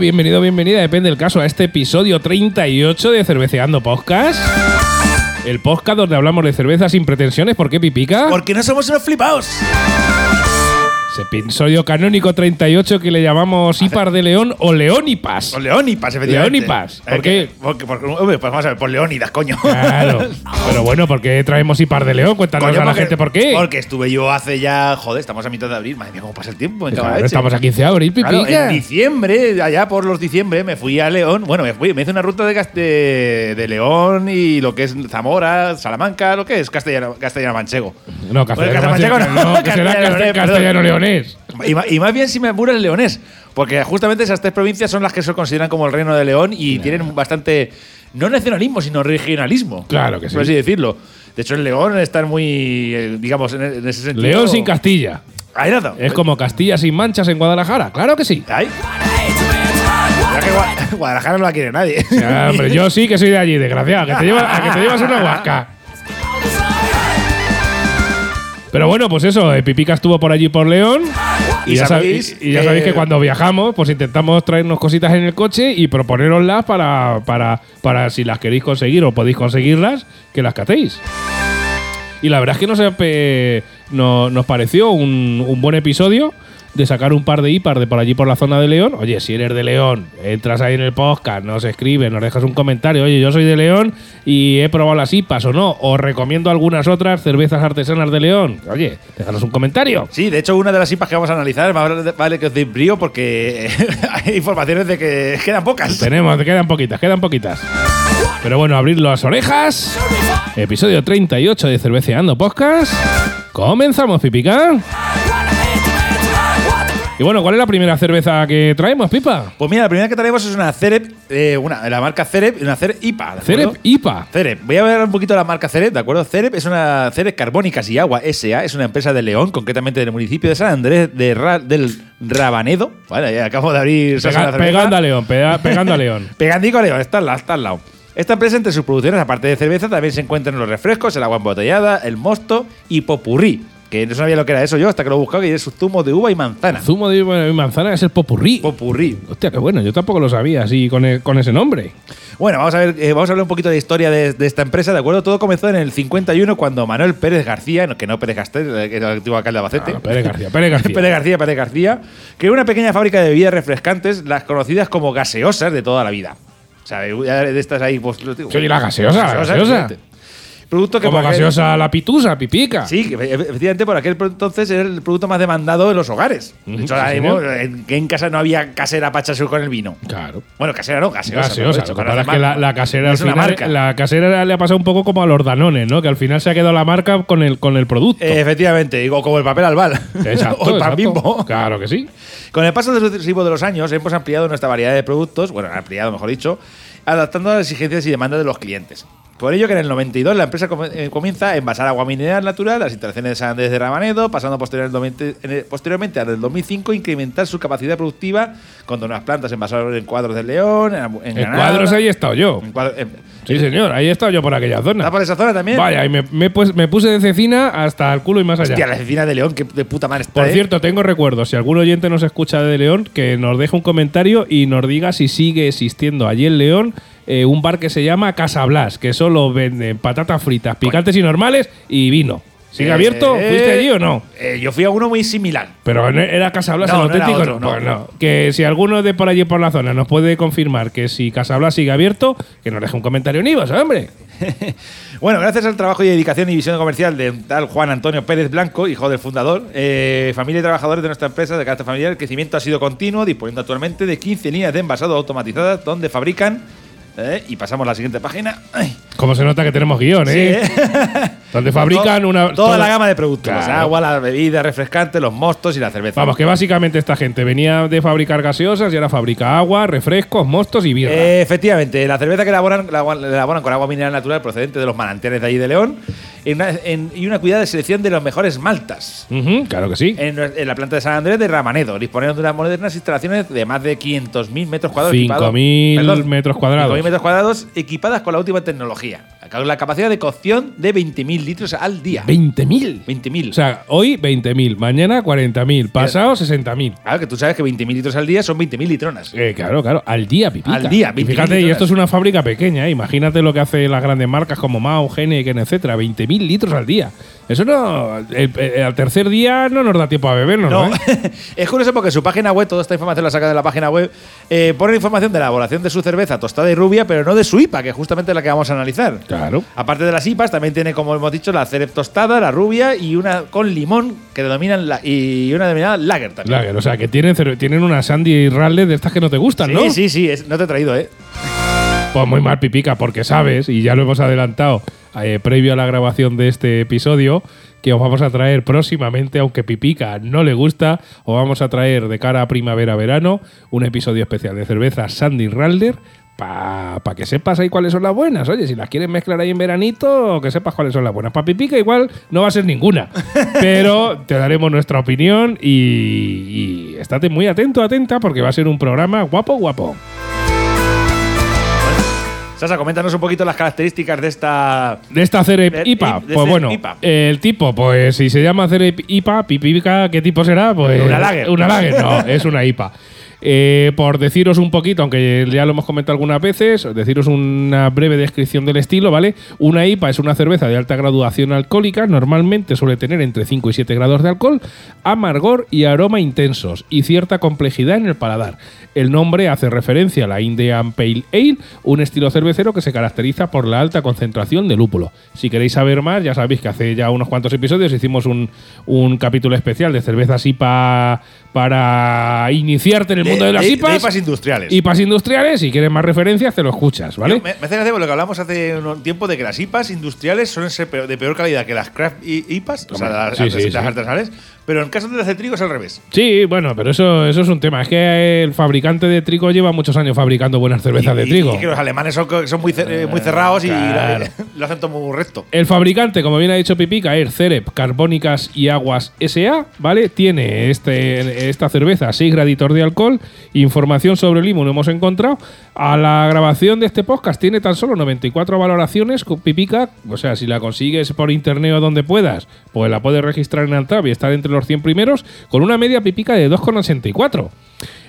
Bienvenido, bienvenida, depende del caso, a este episodio 38 de Cerveceando Podcast. El podcast donde hablamos de cerveza sin pretensiones, ¿por qué pipica? Porque no somos unos flipaos. Ese episodio canónico 38 que le llamamos Hipar de León o Leónipas. O Leónipas, efectivamente. Leónipas. ¿Por qué? que- Porque, porque- pues vamos a ver, por Leónidas, coño. Claro. Pero bueno, ¿por qué traemos Hipar de León? Cuéntanos Coño, a la gente por qué. Porque estuve yo hace ya, joder, estamos a mitad de abril, madre mía, cómo pasa el tiempo, en Claro, estamos a 15 de abril, Claro, en diciembre, allá por los diciembre, me fui a León. Bueno, me fui, me hice una ruta de, de, de León y lo que es Zamora, Salamanca, lo que es Castellano, Castellano Manchego. no, castellano, manchego, no, castellano, castellano leonés. Y, y más bien si me apura el leonés, porque justamente esas tres provincias son las que se consideran como el reino de León y tienen bastante, no nacionalismo, sino regionalismo. Claro que sí. Por así decirlo. De hecho, en León están muy, eh, digamos, en, ese sentido. León sin Castilla. Ahí nada. Es como Castilla sin manchas en Guadalajara. Claro que sí. Ahí. Guadalajara no la quiere nadie. Ya, hombre, yo sí que soy de allí, desgraciado. Que te lleva- a que te llevas una huasca. Pero bueno, pues eso, eh, Pipica estuvo por allí por León. Y, Y ya, sabéis y ya sabéis que cuando viajamos, pues intentamos traernos cositas en el coche y proponeroslas para, para, para si las queréis conseguir o podéis conseguirlas, que las catéis. Y la verdad es que nos, eh, no- nos pareció un, un buen episodio de sacar un par de IPAR de por allí por la zona de León. Oye, si eres de León, entras ahí en el podcast, nos escribes, nos dejas un comentario. Oye, yo soy de León y he probado las IPAs o no. Os recomiendo algunas otras cervezas artesanas de León. Oye, déjanos un comentario. Sí, de hecho, una de las IPAs que vamos a analizar vale, vale que os deis brío porque hay informaciones de que quedan pocas. Tenemos, quedan poquitas, quedan poquitas. Pero bueno, abrir las orejas. Episodio 38 de Cerveceando Podcast. Comenzamos, Pipica. Y bueno, ¿cuál es la primera cerveza que traemos, Pipa? Pues mira, la primera que traemos es una Cerep, eh, una, la marca Cerep, una Cerep IPA. ¿de? Cerep IPA. Cerep. Voy a ver un poquito la marca Cerep, ¿de acuerdo? Cerep es una Cerep Carbónicas y Agua SA, es una empresa de León, concretamente del municipio de San Andrés de Ra- del Rabanedo. Vale, ya acabo de abrir. Pega- pegando a León, pega- pegando a León. Pegandico a León, está al, lado, está al lado. Esta empresa, entre sus producciones, aparte de cerveza, también se encuentran los refrescos, el agua embotellada, el mosto y popurrí. Que no sabía lo que era eso yo hasta que lo he buscado, que es zumo de uva y manzana. Zumo de uva y manzana es el popurrí. Popurrí. Hostia, qué bueno, yo tampoco lo sabía así con, e- con ese nombre. Bueno, vamos a ver, eh, vamos a hablar un poquito de historia de, de esta empresa, ¿de acuerdo? Todo comenzó en el 51 cuando Manuel Pérez García, que no Pérez Gastel, eh, que era el antiguo alcalde de Albacete. Ah, Pérez García, Pérez García. Pérez García, Pérez García, creó una pequeña fábrica de bebidas refrescantes, las conocidas como gaseosas de toda la vida. O sea, de estas ahí, pues. lo digo. Sí, la gaseosa, la gaseosa. Producto que Como por aquel- gaseosa la pitusa, pipica. Sí, efectivamente por aquel entonces era el producto más demandado en los hogares. De Ujú, hecho, sí, ahora mismo, en, que en casa no había casera para echarse con el vino. Claro. Bueno, casera no, gaseosa. Gaseosa. mejor Lo que pasa es que la, casera al final, marca. la casera le ha pasado un poco como a los danones, ¿no? Que al final se ha quedado la marca con el, con el producto. Eh, efectivamente, digo, como el papel albal. Exacto, o el pan bimbo. Claro que sí. Con el paso sucesivo de los años, hemos ampliado nuestra variedad de productos, bueno, ampliado, mejor dicho, adaptando a las exigencias y demandas de los clientes. Por ello que en el 92 la empresa eh, comienza a envasar agua mineral natural, las instalaciones de San Andrés de Rabanedo, pasando posteriormente, al del 2005 incrementar su capacidad productiva con nuevas plantas envasadoras en cuadros de León, en, en En Granada, cuadros ahí he estado yo. en cuadro- en- Sí, señor, ahí he estado yo por aquella zona. ¿Está por esa zona también? Vaya, y me, me pues- me puse de cecina hasta el culo y más allá. Hostia, la vecina de León, que de puta madre está. Por ¿eh? cierto, tengo recuerdos. Si algún oyente nos escucha de León, que nos deje un comentario y nos diga si sigue existiendo allí en León eh, un bar que se llama Casa Blas, que solo vende patatas fritas, picantes y normales y vino. ¿Sigue Eh, abierto? ¿Fuiste allí o no? eh, yo fui a uno muy similar. Pero era Casa Blas No, el no auténtico. otro, no. Pues no. Que si alguno de por allí por la zona nos puede confirmar que si Casa Blas sigue abierto, que nos deje un comentario en Ivos, hombre. Bueno, gracias al trabajo y dedicación y visión comercial de un tal Juan Antonio Pérez Blanco, hijo del fundador, eh, familia y trabajadores de nuestra empresa de carácter familiar, el crecimiento ha sido continuo, disponiendo actualmente de 15 líneas de envasado automatizadas donde fabrican. eh, y pasamos a la siguiente página. Ay, Como se nota que tenemos guion, sí, ¿eh? ¿eh? Donde fabrican To- una. Toda toda- la gama de productos: Claro. agua, las bebidas refrescantes, los mostos y la cerveza. Vamos, que básicamente esta gente venía de fabricar gaseosas y ahora fabrica agua, refrescos, mostos y birra. Eh, efectivamente, la cerveza que elaboran, la, la elaboran con agua mineral natural procedente de los manantiales de allí de León en una- en- y una cuidada selección de los mejores maltas. Claro que sí. En, en la planta de San Andrés de Ramanedo, disponiendo de unas modernas instalaciones de más de 500.000 metros cuadrados. equipado- 5.000 perdón, metros cuadrados. 5.000 metros cuadrados equipadas con la última tecnología. Con la capacidad de cocción de 20.000 20.000 litros al día. 20.000. 20.000. O sea, hoy 20.000, mañana 40.000, pasado 60.000. claro, que tú sabes que 20.000 litros al día son 20.000 litronas. Eh, claro, claro, al día, pipica. Al día, Y 20.000 Fíjate, y litronas. esto es una fábrica pequeña, ¿eh? imagínate lo que hace las grandes marcas como Mao, Heineken, etcétera, 20.000 litros al día. Eso no, el- el- al tercer día no nos da tiempo a bebernos, ¿no? No, ¿eh? es curioso porque su página web, toda esta información la saca de la página web, eh, pone información de la elaboración de su cerveza tostada y rubia, pero no de su IPA, que es justamente la que vamos a analizar. Claro. Aparte de las IPAs, también tiene, como hemos dicho, la cerep tostada, la rubia y una con limón que denominan la, y una denominada lager también. Lager, o sea, que tienen, tienen una Sandy Raleigh de estas que no te gustan, Sí, ¿no? sí, sí, es- no te he traído, ¿eh? Pues muy mal, Pipica, porque sabes, y ya lo hemos adelantado eh, previo a la grabación de este episodio, que os vamos a traer próximamente, aunque Pipica no le gusta, os vamos a traer de cara a primavera-verano un episodio especial de cerveza Sandy Ralder para que sepas ahí cuáles son las buenas. Oye, si las quieres mezclar ahí en veranito, que sepas cuáles son las buenas. Para Pipica igual no va a ser ninguna, pero te daremos nuestra opinión y, y estate muy atento, atenta, porque va a ser un programa guapo, guapo. Sasa, coméntanos un poquito las características de esta. De esta Cerep IPA, de pues bueno, IPA. el tipo, pues si se llama Cerep IPA, pipica, ¿qué tipo será? Pues Una lager. Una lager, no, es una IPA. Eh, por deciros un poquito, aunque ya lo hemos comentado algunas veces, deciros una breve descripción del estilo, ¿vale? Una IPA es una cerveza de alta graduación alcohólica, normalmente suele tener entre 5 y 7 grados de alcohol, amargor y aroma intensos y cierta complejidad en el paladar. El nombre hace referencia a la Indian Pale Ale, un estilo cervecero que se caracteriza por la alta concentración de lúpulo. Si queréis saber más, ya sabéis que hace ya unos cuantos episodios hicimos un, un capítulo especial de cervezas IPA para iniciarte en el mundo de, las IPAs. IPAs industriales. IPAs industriales, si quieres más referencias, te lo escuchas, ¿vale? Yo Me, me hace gracia lo que hablamos hace un tiempo de que las IPAs industriales suelen ser de peor calidad que las craft IPAs, o sea, las, sí, las- sí, las sí. artesanales, pero en el caso de las de trigo es al revés. Sí, bueno, pero eso, eso es un tema. Es que el fabricante de trigo lleva muchos años fabricando buenas cervezas Y- de trigo. Y, que los alemanes son, son muy, eh, muy cerrados claro. y lo, hacen todo muy recto. El fabricante, como bien ha dicho Pipica, es Cerep Carbónicas y Aguas SA, ¿vale? Tiene este, esta cerveza 6 graditos de alcohol. Información sobre el limón hemos encontrado. A la grabación de este podcast tiene tan solo 94 valoraciones con Pipica. O sea, si la consigues por internet o donde puedas, pues la puedes registrar en Antab y estar entre los 100 primeros con una media Pipica de 2,84.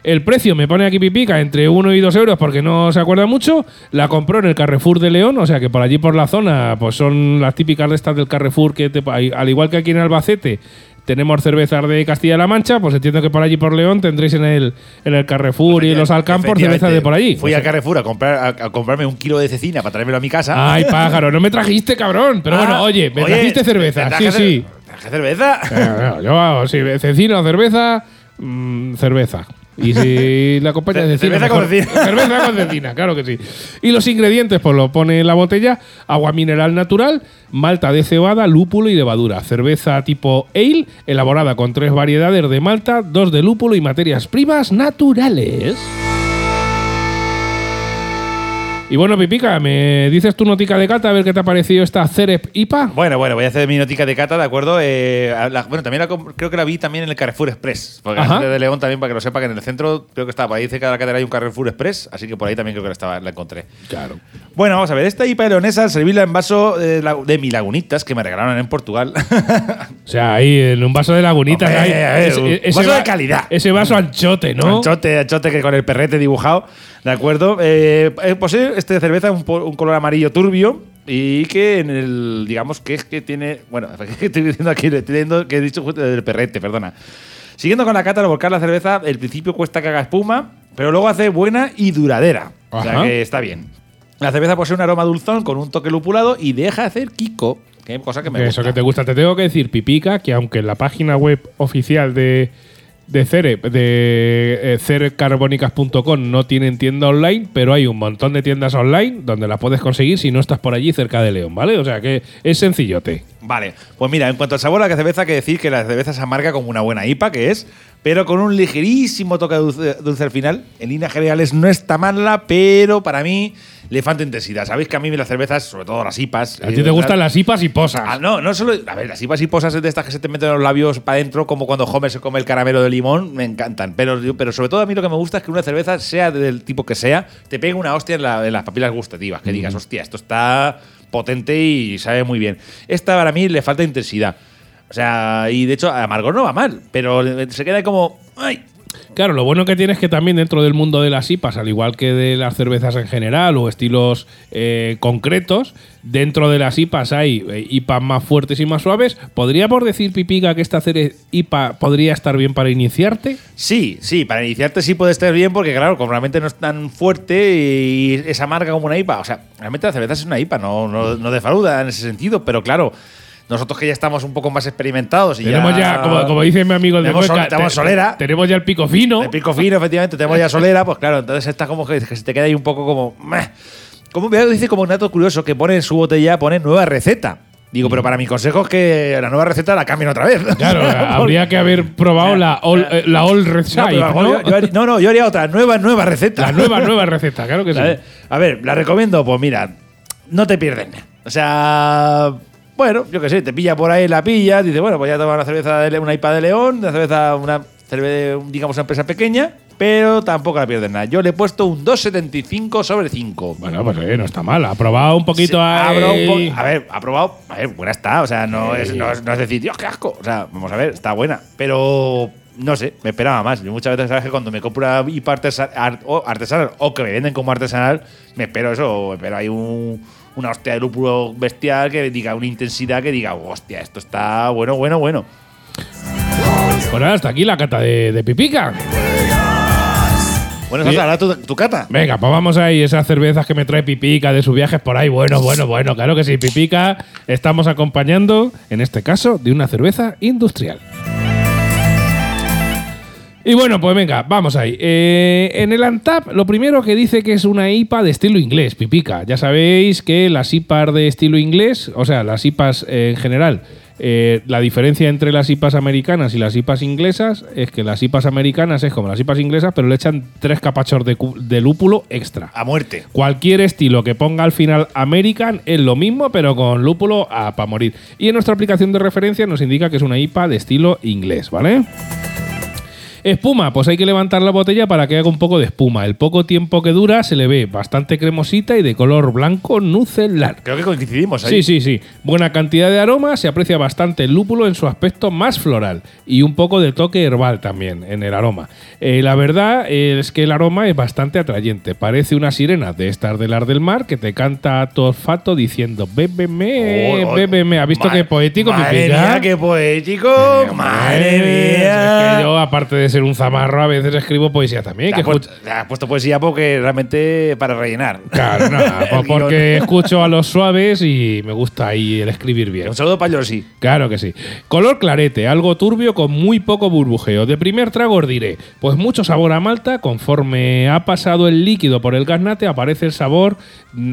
El precio me pone aquí pipica entre 1 y 2 euros porque no se acuerda mucho. La compró en el Carrefour de León, o sea que por allí por la zona, pues son las típicas de estas del Carrefour que te- al igual que aquí en Albacete tenemos cervezas de Castilla-La Mancha, pues entiendo que por allí por León tendréis en el, en el Carrefour y en los Alcampos cervezas de por allí. Fui O al Carrefour a, comprar, a, a comprarme un kilo de cecina para traérmelo a mi casa. Ay, pájaro, no me trajiste, cabrón. Pero Ah, bueno, oye, me oye, trajiste cerveza. ¿te traje Sí, sí. ¿Traje cerveza? Eh, yo hago, si cecina o cerveza, mm, cerveza. Y si la acompaña de cecina. cerveza con cecina. Cerveza con cecina, claro que sí. Y los ingredientes, pues lo pone en la botella: agua mineral natural, malta de cebada, lúpulo y levadura. Cerveza tipo ale, elaborada con tres variedades de malta, dos de lúpulo y materias primas naturales. Y bueno, Pipica, ¿me dices tu notica de cata a ver qué te ha parecido esta Cerep IPA? Bueno, bueno, voy a hacer mi notica de cata, ¿de acuerdo? Eh, la- bueno, también la creo que la vi también en el Carrefour Express. Porque la gente de León también, para que lo sepa, que en el centro creo que estaba por ahí cerca de la catedral hay un Carrefour Express, así que por ahí también creo que la, estaba, la encontré. Claro. Bueno, vamos a ver, esta IPA leonesa, al servirla en vaso de, de mi lagunitas, que me regalaron en Portugal. O sea, ahí en un vaso de lagunitas. Hombre, eh, un vaso va- de calidad. Ese vaso anchote, ¿no? Anchote, anchote que con el perrete dibujado, ¿de acuerdo? Eh, eh, posee este cerveza un, po- un color amarillo turbio y que en el, digamos que es que tiene, bueno, estoy diciendo aquí, estoy diciendo que he dicho justo del perrete, perdona. Siguiendo con la cata, al volcar la cerveza, el principio cuesta que haga espuma, pero luego hace buena y duradera. O sea que está bien. La cerveza posee un aroma dulzón con un toque lupulado y deja hacer Kiko, que es cosa que me Que gusta. Eso que te gusta. Te tengo que decir, Pipica, que aunque en la página web oficial de, de Cere, de eh, cerecarbónicas.com no tienen tienda online, pero hay un montón de tiendas online donde las puedes conseguir si no estás por allí cerca de León, ¿vale? O sea que es sencillote. Vale, pues mira, en cuanto al sabor a la cerveza, hay que decir que la cerveza se amarga como una buena IPA, que es, pero con un ligerísimo toque dulce, dulce al final. En líneas generales no está mala, pero para mí le falta intensidad. Sabéis que a mí las cervezas, sobre todo las IPAs. A ti te gustan las IPAs y posas. Ah, no, no solo. A ver, las IPAs y posas de estas que se te meten en los labios para adentro, como cuando Homer se come el caramelo de limón, me encantan. Pero, pero sobre todo a mí lo que me gusta es que una cerveza, sea del tipo que sea, te pegue una hostia en, la- en las papilas gustativas. Que digas, hostia, esto está. potente y sabe muy bien. Esta para mí le falta intensidad. O sea, y de hecho, a Amargor no va mal, pero se queda como. ¡Ay! Claro, lo bueno que tiene es que también dentro del mundo de las IPAs, al igual que de las cervezas en general o estilos eh, concretos, dentro de las IPAs hay eh, IPAs más fuertes y más suaves. ¿Podríamos decir, Pipica, que esta IPA podría estar bien para iniciarte? Sí, sí, para iniciarte sí puede estar bien porque, claro, como realmente no es tan fuerte y es amarga como una IPA. O sea, realmente la cerveza es una IPA, no, no, no defrauda en ese sentido, pero claro, nosotros que ya estamos un poco más experimentados y tenemos ya, como, como dice mi amigo el de tenemos, Cuenca, sol- tenemos te- solera. tenemos ya el pico fino. De pico fino, efectivamente, tenemos ya solera, pues claro, entonces está como que, que se te queda ahí un poco como. meh. Como veo, dice como un dato curioso que pone en su botella, pone nueva receta. Digo, pero para mi consejo es que la nueva receta la cambien otra vez. Claro, habría que haber probado la All, eh, la all Red No, ¿no? yo- yo haría- no, no, yo haría otra, nueva, nueva receta. La nueva, nueva receta, claro que sí. A ver, la recomiendo, pues mira, no te pierdes nada. O sea, bueno, yo qué sé, te pilla por ahí, la pilla, dice, bueno, pues ya toma una cerveza, de, una IPA de León, una cerveza, una cerveza, digamos, una empresa pequeña, pero tampoco la pierdes nada. Yo le he puesto un 2,75 sobre 5. Bueno, pues eh, no está mal. Ha probado un poquito Sí, ahí. abro un po- a ver, ha probado. A ver, buena está. O sea, no, es, no, es, no es decir, Dios, qué asco. O sea, vamos a ver, está buena. Pero no sé, me esperaba más. Yo muchas veces sabes que cuando me compro una IPA artesa- ar- o artesanal o que me venden como artesanal, me espero eso. Me espero ahí un- una hostia de lúpulo bestial que diga una intensidad que diga, hostia, esto está bueno, bueno, bueno. Nada, hasta aquí la cata de, de Pipica. Bueno. Sasa, ahora tu, tu cata. Venga, pues vamos ahí, esas cervezas que me trae Pipica de sus viajes por ahí. Bueno, bueno, bueno, claro que sí, Pipica. Estamos acompañando, en este caso, de una cerveza industrial. Y bueno, pues venga, vamos ahí. Eh, en el Antap, lo primero que dice que es una IPA de estilo inglés, Pipica. Ya sabéis que las IPAs de estilo inglés, o sea, las IPAs eh, en general, eh, la diferencia entre las IPAs americanas y las IPAs inglesas es que las IPAs americanas es como las IPAs inglesas, pero le echan tres capachos de, lúpulo extra. A muerte. Cualquier estilo que ponga al final American es lo mismo, pero con lúpulo a para morir. Y en nuestra aplicación de referencia nos indica que es una IPA de estilo inglés, ¿vale? Espuma, pues hay que levantar la botella para que haga un poco de espuma. El poco tiempo que dura se le ve bastante cremosita y de color blanco nucelar. Creo que coincidimos ahí. Sí, sí, sí. Buena cantidad de aroma, se aprecia bastante el lúpulo en su aspecto más floral y un poco de toque herbal también en el aroma. Eh, la verdad es que el aroma es bastante atrayente. Parece una sirena de estas del ar del mar que te canta a tu olfato diciendo bébeme, Oh, oh, bébeme. ¿Has visto qué poético, Madre mía, qué poético. Eh, madre Es mía. que yo, aparte de ser un zamarro, a veces escribo poesía también. Que has puesto, has poesía porque realmente para rellenar. Claro, guion. porque escucho a los suaves y me gusta ahí el escribir bien. Un saludo para Yorsi. Claro que sí. Color clarete, algo turbio con muy poco burbujeo. De primer trago os diré, pues mucho sabor a malta, conforme ha pasado el líquido por el gaznate aparece el sabor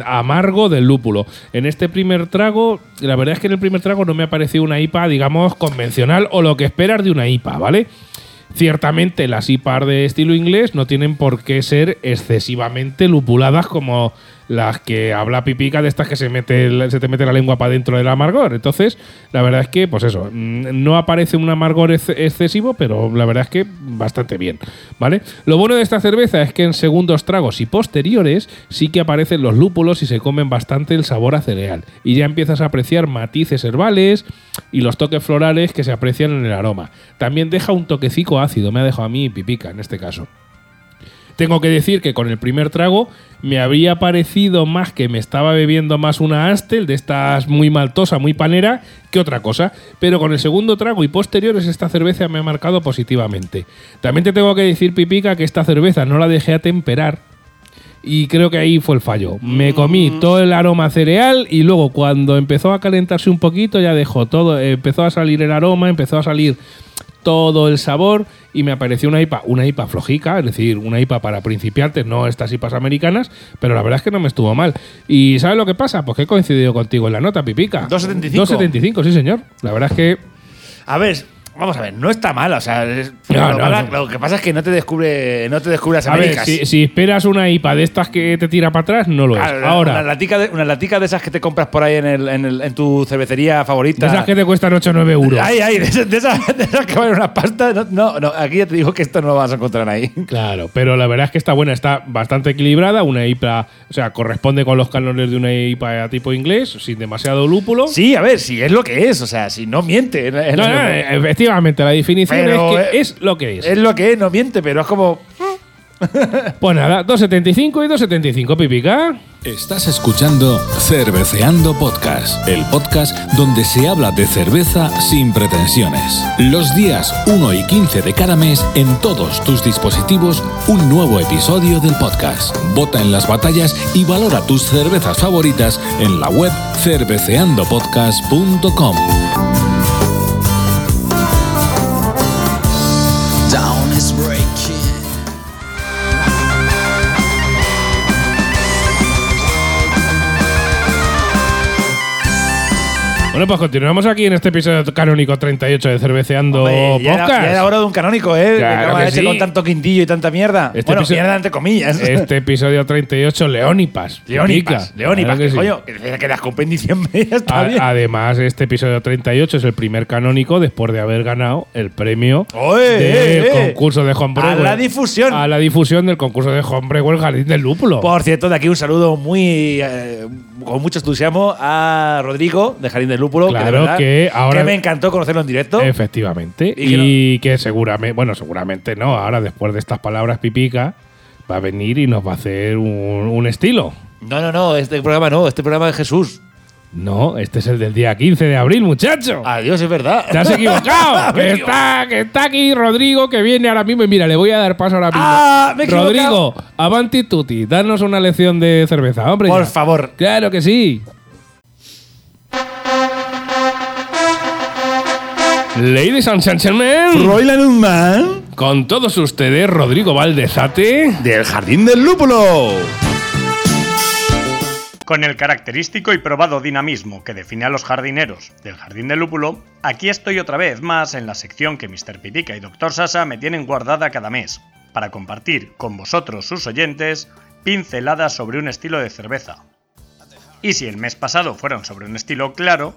amargo del lúpulo. En este primer trago, la verdad es que en el primer trago no me ha parecido una IPA, digamos, convencional o lo que esperas de una IPA, ¿vale? Ciertamente las IPAs de estilo inglés no tienen por qué ser excesivamente lupuladas como las que habla Pipica de estas que se, mete, se te mete la lengua para dentro del amargor. Entonces, la verdad es que, pues eso, mm, no aparece un amargor ex- excesivo, pero la verdad es que bastante bien, ¿vale? Lo bueno de esta cerveza es que en segundos tragos y posteriores sí que aparecen los lúpulos y se comen bastante el sabor a cereal. Y ya empiezas a apreciar matices herbales y los toques florales que se aprecian en el aroma. También deja un toquecico ácido, me ha dejado a mí Pipica en este caso. Tengo que decir que con el primer trago me habría parecido más que me estaba bebiendo más una Astel de estas muy maltosa, muy panera, que otra cosa. Pero con el segundo trago y posteriores esta cerveza me ha marcado positivamente. También te tengo que decir, Pipica, que esta cerveza no la dejé atemperar. Y creo que ahí fue el fallo. Me comí todo el aroma cereal y luego cuando empezó a calentarse un poquito ya dejó todo, eh, empezó a salir el aroma, empezó a salir todo el sabor y me apareció una IPA, una IPA flojica, es decir, una IPA para principiantes, no estas IPAs americanas, pero la verdad es que no me estuvo mal. ¿Y sabes lo que pasa? Pues que he coincidido contigo en la nota, Pipica. 2,75. 2,75, sí señor. La verdad es que A ver, vamos a ver, no está mal, o sea, es- No, lo, no, pasa- no. lo que pasa es que no te descubre, no te descubre las A ver, Américas. si, si esperas una IPA de estas que te tira para atrás, no lo es. Claro, Ahora, una latica, de, una latica de esas que te compras por ahí en, el, en, el- en tu cervecería favorita. de esas que te cuestan 8 o 9 euros. Ay, ay, de esas, de esas- de esas que valen una pasta. No, no, aquí ya te digo que esto no lo vas a encontrar ahí. Claro, pero la verdad es que está buena, está bastante equilibrada. Una IPA, o sea, corresponde con los cánones de una IPA tipo inglés, sin demasiado lúpulo. Sí, a ver, si es lo que es, o sea, si no miente. en- en- No, no, eh, efectivamente, la definición Pero, es que eh, es lo que es. Es lo que es, no miente, pero es como. Pues nada, 2,75 y 2,75 pipica. Estás escuchando Cerveceando Podcast, el podcast donde se habla de cerveza sin pretensiones. Los días 1 y 15 de cada mes, en todos tus dispositivos, un nuevo episodio del podcast. Vota en las batallas y valora tus cervezas favoritas en la web cerveceandopodcast.com. Bueno, pues continuamos aquí en este episodio canónico 38 de Cerveceando Hombre, ya, era, Podcast. ya era hora de un canónico, ¿eh? Claro que de sí. con tanto quintillo y tanta mierda. Este bueno, episodio- mierda entre comillas. Este episodio 38, Leónipas. Leónipas, Pipica. Leónipas, Claro que sí. coño, que, que las compré en diciembre, ya está A- bien. además, este episodio 38 es el primer canónico después de haber ganado el premio del eh, eh. concurso de Homebrew. A la difusión. A la difusión del concurso de Homebrew El Jardín del Lúpulo. Por cierto, de aquí un saludo muy eh, con mucho entusiasmo a Rodrigo de Jardín del Lúpulo. Que, de Claro verdad que ahora- me encantó conocerlo en directo. Efectivamente. Y Y, que que, seguramente, bueno, seguramente no. Ahora, después de estas palabras pipica, va a venir y nos va a hacer un, un estilo. No, no, no, este programa no, este programa es Jesús. No, este es el del día 15 de abril, muchacho. Adiós, es verdad. Te has equivocado. Que, está, que está aquí Rodrigo, que viene ahora mismo. Y mira, le voy a dar paso ahora mismo. Ah, me he. Rodrigo, avanti tutti, danos una lección de cerveza, hombre. Por ya. favor. Claro que sí. Ladies and gentlemen, Royland Man con todos ustedes, Rodrigo Valdezate. del Jardín del Lúpulo. Con el característico y probado dinamismo que define a los jardineros del Jardín del Lúpulo, aquí estoy otra vez más en la sección que Mr. Pitica y Dr. Sasa me tienen guardada cada mes, para compartir con vosotros, sus oyentes, pinceladas sobre un estilo de cerveza. Y si el mes pasado fueron sobre un estilo claro,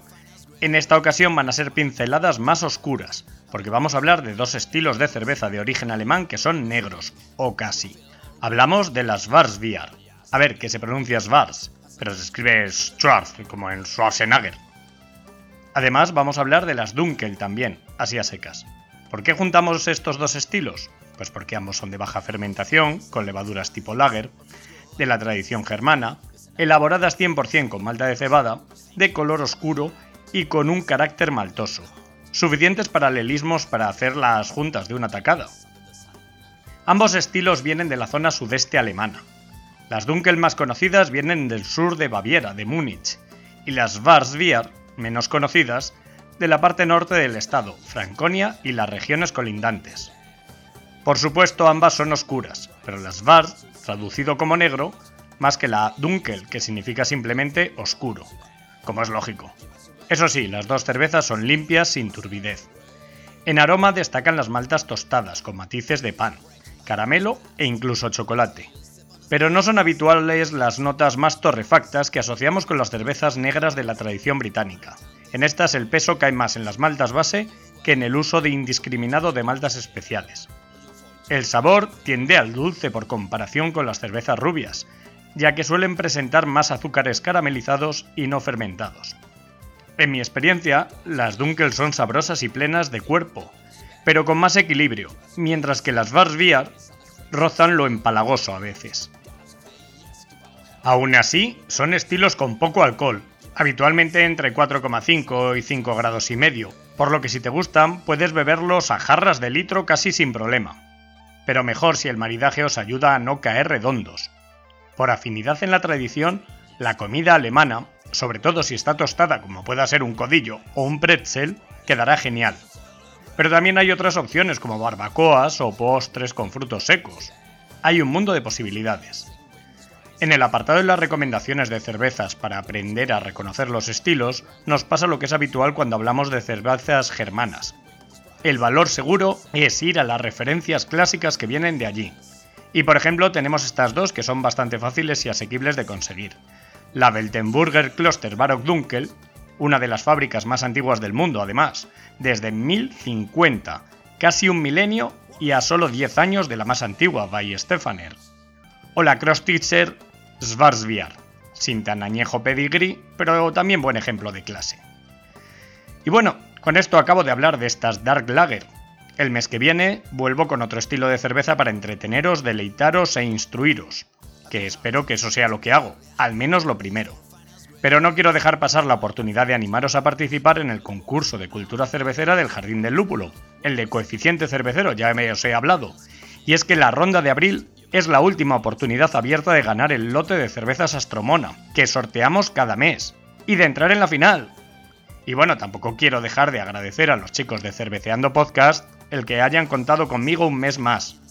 en esta ocasión van a ser pinceladas más oscuras, porque vamos a hablar de dos estilos de cerveza de origen alemán que son negros, o casi. Hablamos de las Schwarzbier. A ver, que se pronuncia Schwarz, pero se escribe Schwarz, como en Schwarzenegger. Además, vamos a hablar de las Dunkel también, así a secas. ¿Por qué juntamos estos dos estilos? Pues porque ambos son de baja fermentación, con levaduras tipo lager, de la tradición germana, elaboradas 100% con malta de cebada, de color oscuro y con un carácter maltoso, suficientes paralelismos para hacer las juntas de una tacada. Ambos estilos vienen de la zona sudeste alemana. Las Dunkel más conocidas vienen del sur de Baviera, de Múnich, y las Schwarzbier, menos conocidas, de la parte norte del estado, Franconia y las regiones colindantes. Por supuesto, ambas son oscuras, pero la Schwarz, traducido como negro, más que la Dunkel, que significa simplemente oscuro, como es lógico. Eso sí, las dos cervezas son limpias sin turbidez. En aroma destacan las maltas tostadas con matices de pan, caramelo e incluso chocolate. Pero no son habituales las notas más torrefactas que asociamos con las cervezas negras de la tradición británica. En estas el peso cae más en las maltas base que en el uso de indiscriminado de maltas especiales. El sabor tiende al dulce por comparación con las cervezas rubias, ya que suelen presentar más azúcares caramelizados y no fermentados. En mi experiencia, las Dunkel son sabrosas y plenas de cuerpo, pero con más equilibrio, mientras que las Schwarzbier rozan lo empalagoso a veces. Aún así, son estilos con poco alcohol, habitualmente entre 4,5 y 5 grados y medio, por lo que si te gustan puedes beberlos a jarras de litro casi sin problema. Pero mejor si el maridaje os ayuda a no caer redondos. Por afinidad en la tradición, la comida alemana, sobre todo si está tostada como pueda ser un codillo o un pretzel, quedará genial. Pero también hay otras opciones como barbacoas o postres con frutos secos. Hay un mundo de posibilidades. En el apartado de las recomendaciones de cervezas para aprender a reconocer los estilos, nos pasa lo que es habitual cuando hablamos de cervezas germanas. el valor seguro es ir a las referencias clásicas que vienen de allí. Y por ejemplo tenemos estas dos que son bastante fáciles y asequibles de conseguir. La Weltenburger Kloster Barock Dunkel, una de las fábricas más antiguas del mundo además, desde 1050, casi un milenio y a solo 10 años de la más antigua Bay Stefaner. O la Krostitzer Schwarzbier, sin tan añejo pedigrí, pero también buen ejemplo de clase. Y bueno, con esto acabo de hablar de estas Dark Lager. El mes que viene vuelvo con otro estilo de cerveza para entreteneros, deleitaros e instruiros, que espero que eso sea lo que hago, al menos lo primero. Pero no quiero dejar pasar la oportunidad de animaros a participar en el concurso de cultura cervecera del Jardín del Lúpulo, el de coeficiente cervecero, ya me os he hablado. Y es que la ronda de abril es la última oportunidad abierta de ganar el lote de cervezas Astromona, que sorteamos cada mes, y de entrar en la final. Y bueno, tampoco quiero dejar de agradecer a los chicos de Cerveceando Podcast el que hayan contado conmigo un mes más.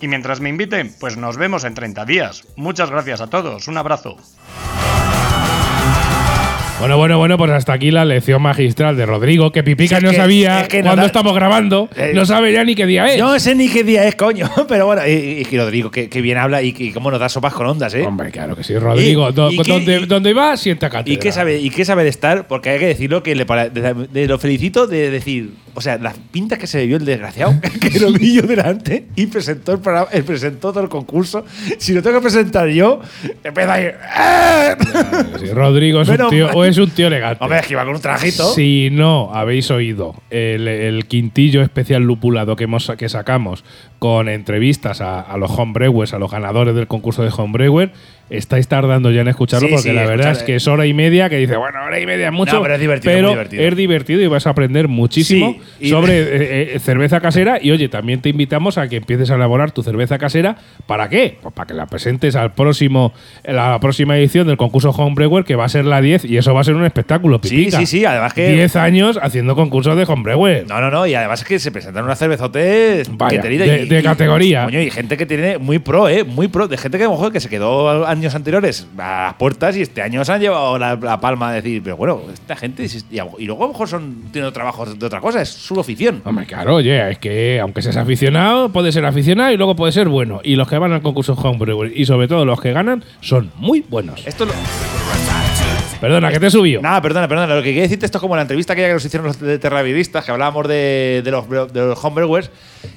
Y mientras me inviten, pues nos vemos en 30 días. Muchas gracias a todos, un abrazo. Bueno, bueno, bueno, pues hasta aquí la lección magistral de Rodrigo, que Pipica no que- sabía es que cuando estamos grabando, Eh, no sabe ya ni qué día es. No sé ni qué día es, coño. Pero bueno, y, y, y Rodrigo, que, que bien habla y, y cómo nos da sopas con ondas, ¿eh? Hombre, claro que sí, Rodrigo. Y- do- y qué- donde, y- donde va, sienta cátedra. ¿Y qué sabe, y qué sabe de estar? Porque hay que decirlo que le para- de, de lo felicito de decir, o sea, las pintas que se bebió el desgraciado, que lo vi yo delante y presentó el, programa, el presentó todo el concurso. Si lo tengo que presentar yo, empieza a ir. ¡eh! Rodrigo es un, tío, mal. o es un tío elegante. Hombre, es que iba con un trajito. Si no habéis oído el, el quintillo especial lupulado que, hemos, que sacamos con entrevistas a, a los homebrewers, a los ganadores del concurso de homebrewer, estáis tardando ya en escucharlo Sí, porque sí, la verdad es que es hora y media que dice, bueno, hora y media es mucho. No, pero es divertido, pero divertido. es divertido y vas a aprender muchísimo Sí, sobre eh, eh, cerveza casera. Y oye, también te invitamos a que empieces a elaborar tu cerveza casera. ¿Para qué? Pues para que la presentes al próximo, la próxima edición del concurso Homebrewer, que va a ser la 10, y eso va a ser un espectáculo. Sí, Pipica. sí, sí, además que- 10 años haciendo concursos de Homebrewer. No, no, no, y además es que se presentan unas cervezotes Vaya, que te de- de categoría. Coño, y gente que tiene muy pro, ¿eh? Muy pro. De gente que a lo mejor que se quedó años anteriores a las puertas y este año se han llevado la, la palma de decir, pero bueno, esta gente. Y, a- y luego a lo mejor son tienen trabajos de otra cosa, es su afición. Hombre, claro, oye, es que aunque seas aficionado, puede ser aficionado y luego puede ser bueno. Y los que van al concurso Homebrewer y sobre todo los que ganan son muy buenos. Esto lo- Perdona, que te he subido. Nada, perdona, perdona. Lo que quiero decirte esto es como la entrevista aquella que nos hicieron los de que hablábamos de, de los, de los homebrewers,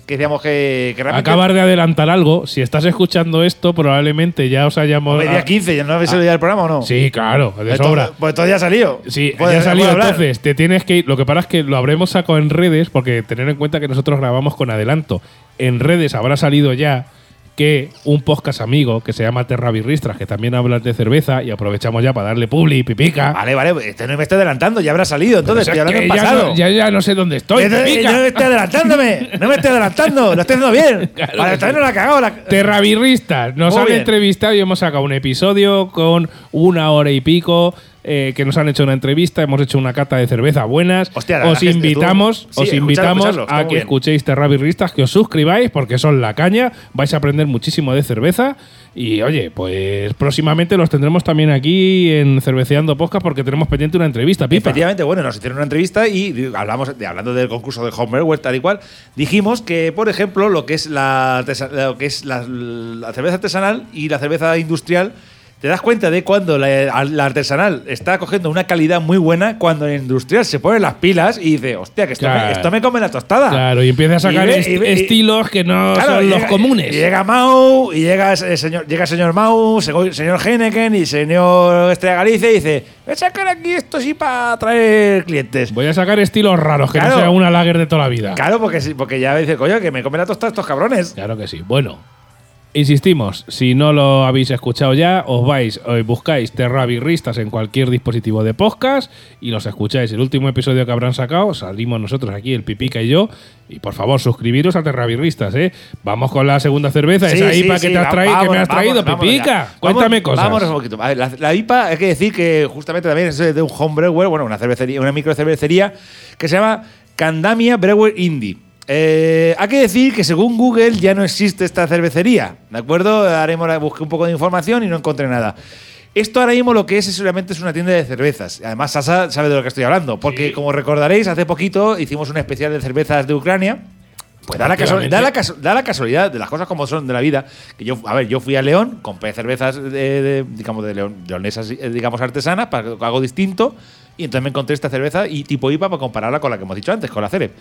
que decíamos que, que realmente. Acabas de adelantar algo. Si estás escuchando esto, probablemente ya os hayamos. Hombre, día 15, ¿ya no habéis oído ya el programa o no? Sí, claro, de Entonces- sobra. Pues todavía ha salido. Sí, ya ha salido. hablar. Entonces, te tienes que ir. Lo que pasa es que lo habremos sacado en redes, porque tener en cuenta que nosotros grabamos con adelanto. En redes habrá salido ya que un podcast amigo que se llama Terra Birristras, que también habla de cerveza, y aprovechamos ya para darle publi y pipica. Vale, vale, este no me estoy adelantando, ya habrá salido, entonces estoy hablando en pasado. no, ya, ya no sé dónde estoy. Eh, no, pipica. no estoy adelantándome, no me estoy adelantando, lo estoy haciendo bien. Claro vale, todavía no la he cagado. La... Terrabirristas nos Muy han bien. entrevistado y hemos sacado un episodio con una hora y pico. Eh, que nos han hecho una entrevista, hemos hecho una cata de cerveza buenas. Hostia, la os invitamos, Sí, os invitamos a que escuchéis Terrabirristas, que os suscribáis porque son la caña, vais a aprender muchísimo de cerveza y oye, pues próximamente los tendremos también aquí en Cerveceando Podcast porque tenemos pendiente una entrevista, Pipa. Efectivamente, bueno, nos hicieron una entrevista y hablamos de, hablando del concurso de Homebrewers tal y cual. Dijimos que, por ejemplo, lo que es la, lo que es la, la cerveza artesanal y la cerveza industrial, te das cuenta de cuando la, la artesanal está cogiendo una calidad muy buena, cuando la industrial se pone las pilas y dice, hostia, que esto, Claro. me, esto me come la tostada. Claro, y empieza a sacar ve- est- y ve- y- estilos que no Claro, son y los llega- comunes. Y llega Mau, y llega el señor, llega señor Mau, señor Heineken y señor Estrella Galicia y dice: Voy a sacar aquí esto sí para traer clientes. Voy a sacar estilos raros, que Claro. no sea una lager de toda la vida. Claro, porque, porque ya dice, coño, que me comen la tostada estos cabrones. Claro que sí. Bueno, insistimos, si no lo habéis escuchado ya, os vais, eh, buscáis Terrabirristas en cualquier dispositivo de podcast y los escucháis. El último episodio que habrán sacado, salimos nosotros aquí, el Pipica y yo. Y por favor, suscribiros a Terrabirristas, ¿eh? Vamos con la segunda cerveza. Sí, Esa sí, IPA sí, que, te has traído, que me has traído, vámonos, Pipica. Cuéntame cosas. Vámonos un poquito. A ver, La, la IPA, hay que decir que justamente también es de un homebrewer, bueno, una cervecería, una microcervecería que se llama Candamia Brewer Indie. Eh, hay que decir que según Google ya no existe esta cervecería, ¿de acuerdo? Haremos busqué un poco de información y no encontré nada. Esto ahora mismo lo que es es solamente es una tienda de cervezas. Además, Sasa sabe de lo que estoy hablando, porque como recordaréis, hace poquito hicimos un especial de cervezas de Ucrania. Pues da la, da, la da la casualidad de las cosas como son de la vida. Que yo, a ver, yo fui a León, compré cervezas de, de, digamos, de León, leonesas, eh, digamos, artesanas, para algo distinto. Y entonces me encontré esta cerveza y tipo IPA para compararla con la que hemos dicho antes, con la Cerep.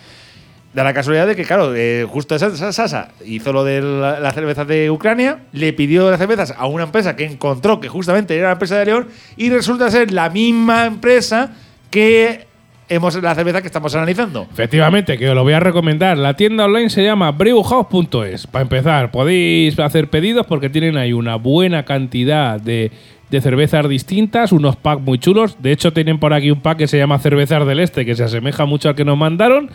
Da la casualidad de que, claro, eh, justo Sasa hizo lo de la, la cerveza de Ucrania, le pidió las cervezas a una empresa que encontró que justamente era la empresa de León y resulta ser la misma empresa que hemos la cerveza que estamos analizando. Efectivamente, que os lo voy a recomendar. La tienda online se llama brewhouse.es. Para empezar, podéis hacer pedidos porque tienen ahí una buena cantidad de, de cervezas distintas, unos packs muy chulos. De hecho, tienen por aquí un pack que se llama Cervezas del Este, que se asemeja mucho al que nos mandaron.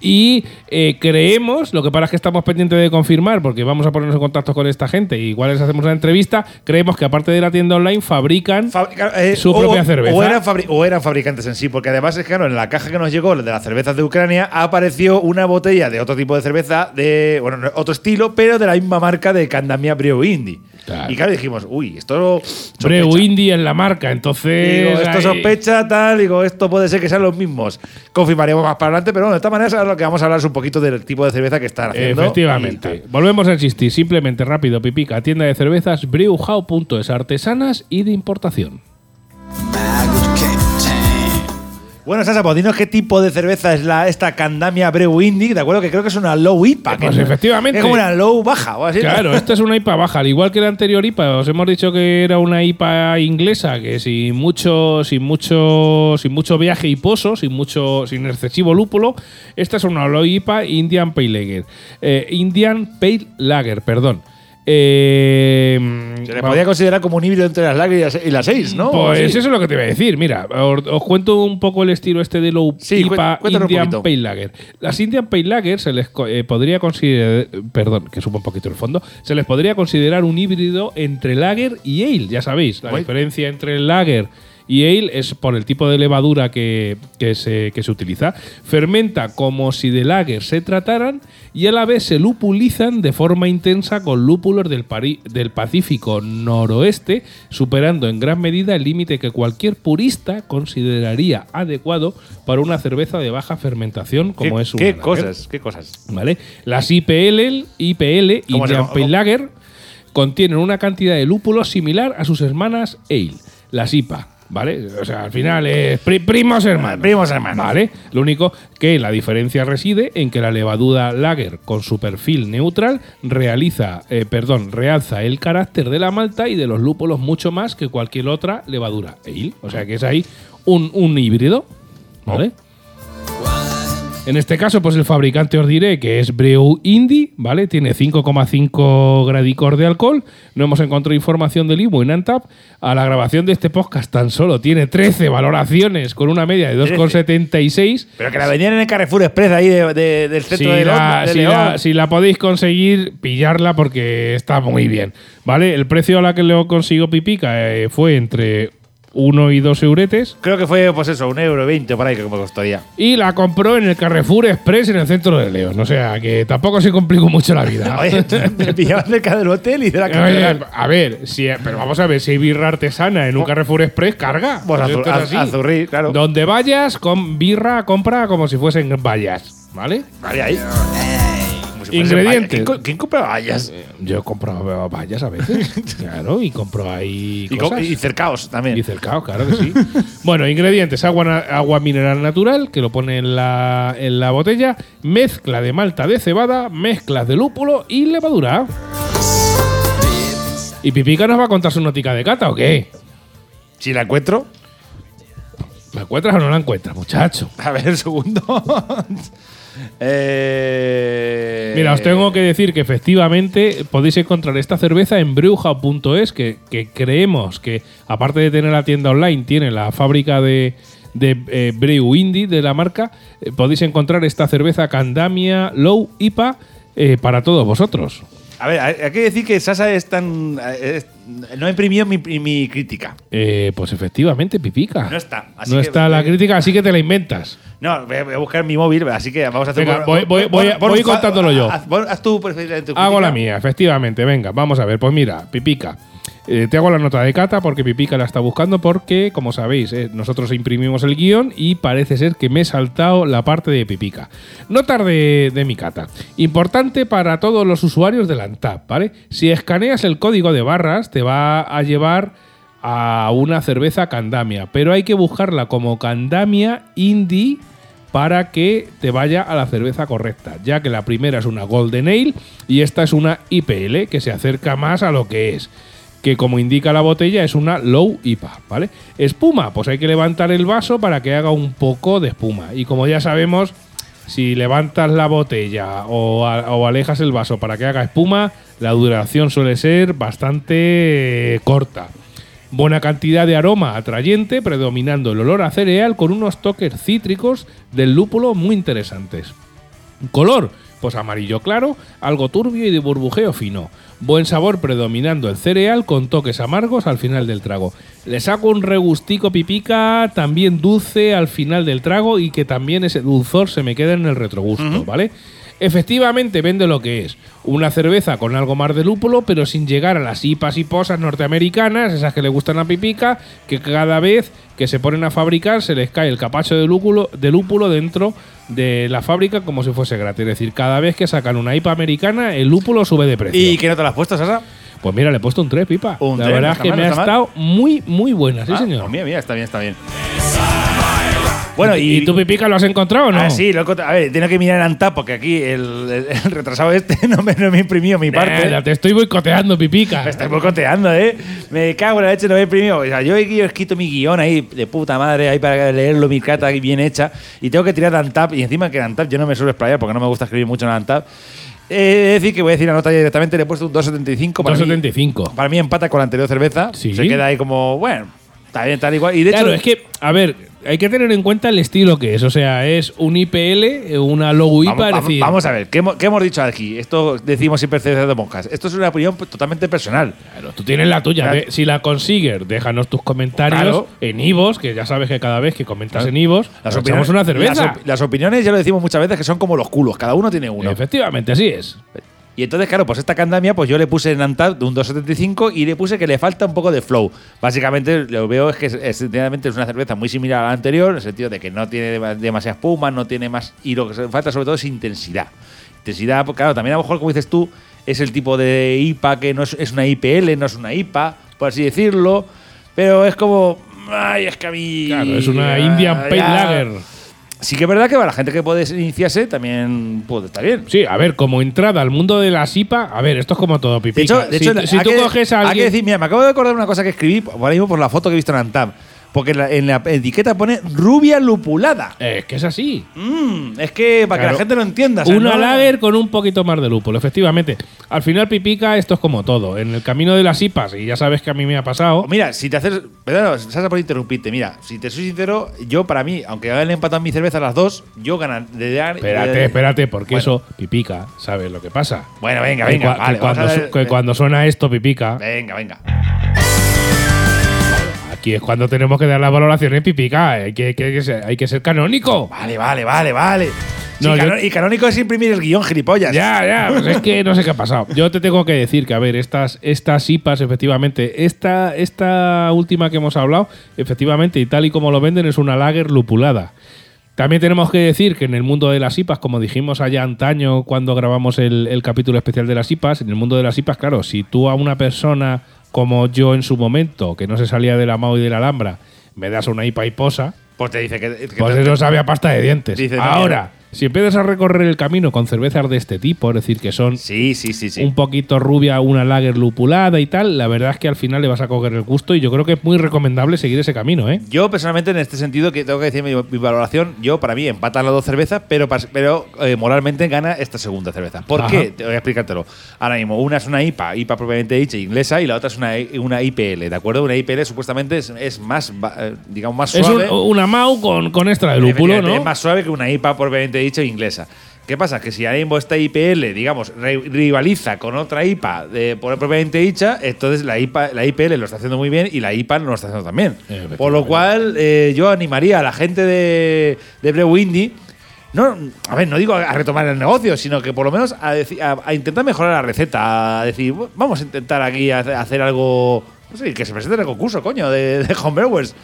Y eh, creemos, lo que pasa es que estamos pendientes de confirmar, porque vamos a ponernos en contacto con esta gente y igual les hacemos una entrevista. Creemos que aparte de la tienda online, fabrican Fabrica- eh, su o- propia cerveza. O eran, fabri- o eran fabricantes en sí, porque además es que claro, en la caja que nos llegó, de las cervezas de Ucrania, apareció una botella de otro tipo de cerveza, de bueno, no, otro estilo, pero de la misma marca de Candamia Brew Indie. Claro. Y claro, dijimos, uy, esto Breu. Indie en la marca. Entonces. Digo, esto sospecha, tal, digo, esto puede ser que sean los mismos. Confirmaremos más para adelante, pero bueno, de esta manera lo que vamos a hablar es un poquito del tipo de cerveza que están haciendo. Efectivamente. Volvemos a insistir, simplemente rápido, pipica, tienda de cervezas brewhouse.es, artesanas y de importación. Bueno, Sasa, pues dinos qué tipo de cerveza es la, esta Candamia Brew Indie, ¿de acuerdo? Que creo que es una low IPA. Pues que- efectivamente. Es como una low baja o así. Claro, esta es una IPA baja, al igual que la anterior IPA. Os hemos dicho que era una IPA inglesa, que sin mucho, sin mucho, sin mucho viaje y pozo, sin mucho, sin excesivo lúpulo. Esta es una low IPA Indian Pale Lager. Eh, Indian Pale Lager, perdón. Eh, Se le podría considerar como un híbrido entre las Lager y las- 6, ¿no? Pues Sí. eso es lo que te iba a decir. Mira, os, os cuento un poco el estilo este de low Sí, cu- IPA cuéntanos un Indian. Pale Lager. Las Indian Pale Lager se les eh, podría considerar, perdón, que suba un poquito el fondo, se les podría considerar un híbrido entre lager y ale. Ya sabéis, la diferencia entre el lager y ale es por el tipo de levadura que, que se, que se utiliza. Fermenta como si de lager se trataran y a la vez se lupulizan de forma intensa con lúpulos del, Pari- del Pacífico noroeste, superando en gran medida el límite que cualquier purista consideraría adecuado para una cerveza de baja fermentación como ¿Qué, es una qué lager. cosas, qué cosas. ¿Vale? Las IPL, IPL, ¿Cómo se Indian llama? Pale Lager, contienen una cantidad de lúpulos similar a sus hermanas Ale, las IPA. ¿Vale? O sea, al final es pri- primos hermanos. Primos hermanos. ¿Vale? Lo único que la diferencia reside en que la levadura lager con su perfil neutral realiza, eh, perdón, realza el carácter de la malta y de los lúpulos mucho más que cualquier otra levadura ale. O sea que es ahí un, un híbrido. ¿Vale? En este caso, pues el fabricante os diré que es Brew Indie, ¿vale? Tiene 5,5 gradicor de alcohol. No hemos encontrado información del IBU en Antap. A la grabación de este podcast tan solo tiene 13 valoraciones con una media de 2,76. Pero que la vendían en el Carrefour Express ahí de- de- del Si centro de, la, de si León. la- si la podéis conseguir, pillarla porque está muy bien, ¿vale? El precio a la que lo consiguió Pipica eh, fue entre 1 y 2 euretes. Creo que fue, pues eso, un euro veinte por ahí que me costaría. Y la compró en el Carrefour Express en el centro de León. O sea, que tampoco se complicó mucho la vida. Oye, me pillaban cerca del hotel y de la catedral. a ver, si, pero vamos a ver, si hay birra artesana en un Carrefour Express, carga. Pues azur- az- azurrí, claro. Donde vayas, con birra, compra como si fuesen vallas, ¿vale? Vale, ahí. Si Ingredientes. ¿Quién, quién compra vallas? Yo compro vallas a veces, claro, y compro ahí Y, co- cosas. y cercaos también. Y cercado, claro que sí. bueno, ingredientes: agua, mineral natural, que lo pone en la, en la botella, mezcla de malta de cebada, mezclas de lúpulo y levadura. ¿Y Pipica nos va a contar su notica de cata o qué? Si la encuentro. ¿La encuentras o no la encuentras, muchacho? A ver, un segundo. eh, Mira, os tengo que decir que efectivamente podéis encontrar esta cerveza en brewhouse.es, que, que creemos que, aparte de tener la tienda online, tiene la fábrica de, de eh, Brew Indie de la marca. eh, podéis encontrar esta cerveza Candamia Low IPA eh, para todos vosotros. A ver, hay hay que decir que Sasa es tan. es- no ha imprimido mi, mi crítica. Eh, pues efectivamente, pipica. No está, así no que- está la crítica, así que te la inventas. No, voy a, voy a buscar mi móvil, así que vamos a hacer. Venga, un- voy- voy- voy- pon voy contándolo yo. Haz, haz tú tu Hago la mía, efectivamente. Venga, vamos a ver. Pues mira, Pipica. Eh, te hago la nota de cata porque Pipica la está buscando porque, como sabéis, eh, nosotros imprimimos el guion y parece ser que me he saltado la parte de Pipica. Notas de, de mi cata. Importante para todos los usuarios del ANTAP, ¿vale? Si escaneas el código de barras te va a llevar a una cerveza Candamia, pero hay que buscarla como Candamia Indie para que te vaya a la cerveza correcta, ya que la primera es una Golden Ale y esta es una IPL que se acerca más a lo que es que como indica la botella es una low IPA, ¿vale? Espuma, pues hay que levantar el vaso para que haga un poco de espuma. Y como ya sabemos, si levantas la botella o, alejas el vaso para que haga espuma, la duración suele ser bastante eh, corta. Buena cantidad de aroma atrayente, predominando el olor a cereal con unos toques cítricos del lúpulo muy interesantes. Color, pues amarillo claro, algo turbio y de burbujeo fino. Buen sabor predominando el cereal con toques amargos al final del trago. Le saco un regustico pipica también dulce al final del trago y que también ese dulzor se me queda en el retrogusto, ¿vale? Efectivamente vende lo que es. Una cerveza con algo más de lúpulo, pero sin llegar a las IPAs y posas norteamericanas, esas que le gustan a Pipica, que cada vez que se ponen a fabricar se les cae el capacho de lúpulo, de lúpulo dentro de la fábrica como si fuese gratis. Es decir, cada vez que sacan una IPA americana, el lúpulo sube de precio. ¿Y qué nota le has puesto, Sasa? Pues mira, le he puesto un 3, Pipa. Un la verdad no es que mal, me no ha estado muy, muy buena, sí, Ah, señor. pues mira, mira, está bien, está bien. Bueno, y, ¿Y tú, Pipica, lo has encontrado o no? Ah, sí, lo he encontrado. A ver, tengo que mirar en Antap porque aquí el, el- el retrasado este no me, no me imprimió mi parte. Nada, te estoy boicoteando, Pipica. Me estoy boicoteando, ¿eh? Me cago en la leche, no me he imprimido. O sea, yo he, escrito mi guion ahí de puta madre, ahí para leerlo, mi carta ahí bien hecha, y tengo que tirar de Antap. Y encima que en Antap yo no me suelo explayar porque no me gusta escribir mucho en Antap. Eh, de decir que voy a decir la nota ya directamente, le he puesto un 2.75 para mí. 2.75. Para mí empata con la anterior cerveza. Sí. Se queda ahí como, bueno, está bien, tal igual. Y de claro, hecho, es que, a ver, hay que tener en cuenta el estilo que es. O sea, es un IPL, una logo IPA, Vamos, vamos- vamos a ver, ¿qué hemos, qué hemos dicho aquí? Esto decimos siempre de monjas. Esto es una opinión totalmente personal. Claro, tú tienes la tuya. Claro. Si la consigues, déjanos tus comentarios Claro. en Ivos, que ya sabes que cada vez que comentas en Ivos, Las, opiniones- una cerveza. Las, op- las opiniones, ya lo decimos muchas veces, que son como los culos. Cada uno tiene uno. Efectivamente, así es. Y entonces, claro, pues esta candamia, pues yo le puse en Antap de un 2,75 y le puse que le falta un poco de flow. Básicamente, lo veo es que es, esencialmente es una cerveza muy similar a la anterior, en el sentido de que no tiene dema- demasiada espuma, no tiene más. Y lo que se falta sobre todo es intensidad. Intensidad, pues, claro, también a lo mejor, como dices tú, es el tipo de IPA que no es, es una IPL, no es una IPA, por así decirlo. Pero es como. Ay, es que a mí. Claro, es una Indian Pale Lager. Sí que es verdad que para la gente que puede iniciarse también puede estar bien. Sí, a ver, como entrada al mundo de las IPA, a ver, esto es como todo, De Pipica. hecho, de si, hecho si tú que- coges a hay que decir, mira, me acabo de acordar una cosa que escribí ahora mismo por la foto que he visto en Antab. Porque en la, en la etiqueta pone rubia lupulada. Eh, es que es así. Mm, es que para que la gente lo entienda. o sea, Una no- lager con un poquito más de lúpulo, efectivamente. Al final, Pipica, esto es como todo. En el camino de las IPAs, y ya sabes que a mí me ha pasado. Mira, si te haces. Perdón, Sasa, por interrumpirte. Mira, si te soy sincero, yo para mí, aunque hayan empatado mi cerveza las dos, yo. De, de- Espérate, de- espérate, porque Bueno. eso, Pipica, ¿sabes lo que pasa? Bueno, venga, Que venga. vale, cuando, a ver- que cuando suena esto, Pipica, Venga, venga. Aquí es cuando tenemos que dar las valoraciones, Pipica. Hay que, que- que ser, hay que ser canónico. Vale, vale, vale, vale. No, Sí, yo- cano- Y canónico es imprimir el guion, gilipollas. Ya, ya, pues es que no sé qué ha pasado. Yo te tengo que decir que, a ver, estas, estas IPAs, efectivamente, esta, esta última que hemos hablado, efectivamente, y tal y como lo venden, es una lager lupulada. También tenemos que decir que en el mundo de las IPAs, como dijimos allá antaño cuando grabamos el, el capítulo especial de las IPAs, en el mundo de las IPAs, claro, si tú a una persona como yo en su momento, que no se salía de la MAO y de la Alhambra, me das una IPA y posa, Pues te dice que. que pues te- eso sabe a pasta de dientes. Dice, Ahora, si empiezas a recorrer el camino con cervezas de este tipo, es decir, que son Sí, sí, sí, sí. un poquito rubia, una lager lupulada y tal, la verdad es que al final le vas a coger el gusto y yo creo que es muy recomendable seguir ese camino, ¿eh? Yo personalmente en este sentido que tengo que decir mi, mi valoración, yo para mí empatan las dos cervezas, pero, pero eh, moralmente gana esta segunda cerveza. ¿Por Ajá. qué? Te voy a explicártelo. Ahora mismo, una es una IPA, IPA propiamente dicha inglesa, y la otra es una, una IPL, ¿de acuerdo? Una IPL supuestamente es, es más, eh, digamos, más Es un- suave. una MAU con, con extra de lúpulo, ¿no? Es más suave que una IPA propiamente dicha inglesa. ¿Qué pasa? Que si ahora mismo esta IPL, digamos, ri- rivaliza con otra IPA de, por propiamente dicha, entonces la, IPA, la IPL lo está haciendo muy bien y la IPA no lo está haciendo tan bien. Por lo cual, eh, yo animaría a la gente de, de Brewindy no, a ver, no digo a retomar el negocio, sino que por lo menos a, a- a intentar mejorar la receta, a decir, "Bu- vamos a intentar aquí hacer, hacer algo, no sé, que se presente en el concurso, coño, de, de homebrewers.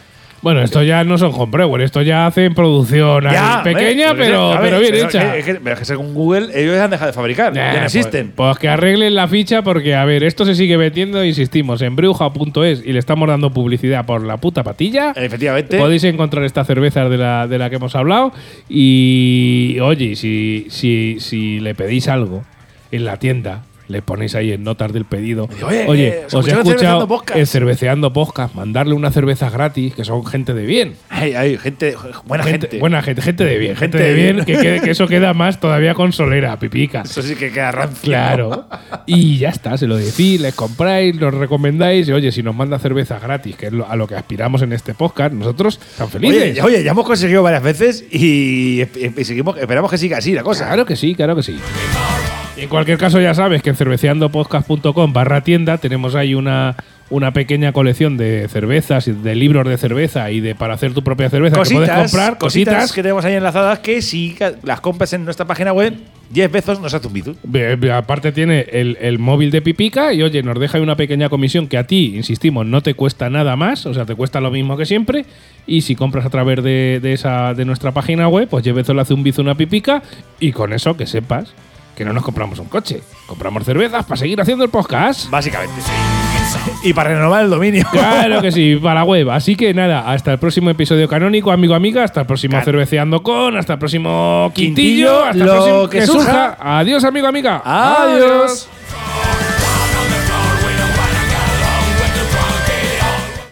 Bueno, esto ya no son homebrewer, esto ya hacen producción ahí Ya, pequeña, pero, ver, pero bien pero hecha. es que- pero es que según Google, ellos han dejado de fabricar, ya no existen. Pues, pues que arreglen la ficha porque, a ver, esto se sigue metiendo, insistimos, en bruja.es y le estamos dando publicidad por la puta patilla. Efectivamente. Podéis encontrar esta cerveza de la, de la que hemos hablado. Y oye, si, si, si le pedís algo en la tienda, le ponéis ahí en notas del pedido. Oye, Oye, eh, os he escuché en escuchado Cerveceando Podcast". en Cerveceando Podcast, mandarle unas cervezas gratis, que son gente de bien. Ay, ay, gente, buena gente. Buena gente, gente de bien, gente, Gente de bien, bien. que, quede- que eso queda más todavía consolera, pipica. Eso sí que queda rancio. Claro. Y ya está, se lo decís, les compráis, los recomendáis y oye, si nos manda cervezas gratis, que es a lo que aspiramos en este podcast, nosotros tan felices. Oye, oye, ya hemos conseguido varias veces y, y seguimos, esperamos que siga así la cosa. Claro que sí, claro que sí. Y en cualquier caso ya sabes que en cerveceandopodcast.com barra tienda tenemos ahí una, una pequeña colección de cervezas, de libros de cerveza y de para hacer tu propia cerveza que Cositas, puedes comprar, cositas. que tenemos ahí enlazadas que si las compras en nuestra página web, 10 pesos nos hace un ve- Aparte tiene el, el móvil de Pipica y oye, nos deja ahí una pequeña comisión que a ti, insistimos, no te cuesta nada más, o sea, te cuesta lo mismo que siempre. Y si compras a través de, de esa, de nuestra página web, pues Jebezo le hace un bizu una Pipica y con eso que sepas que no nos compramos un coche, compramos cervezas para seguir haciendo el podcast. Básicamente, sí. Y para renovar el dominio. Claro que sí, para la web. Así que nada, hasta el próximo episodio canónico, amigo, amiga. Hasta el próximo Can- Cerveceando con. Hasta el próximo Quintillo, Quintillo. hasta el lo próximo que surja. Adiós, amigo, amiga. Adiós.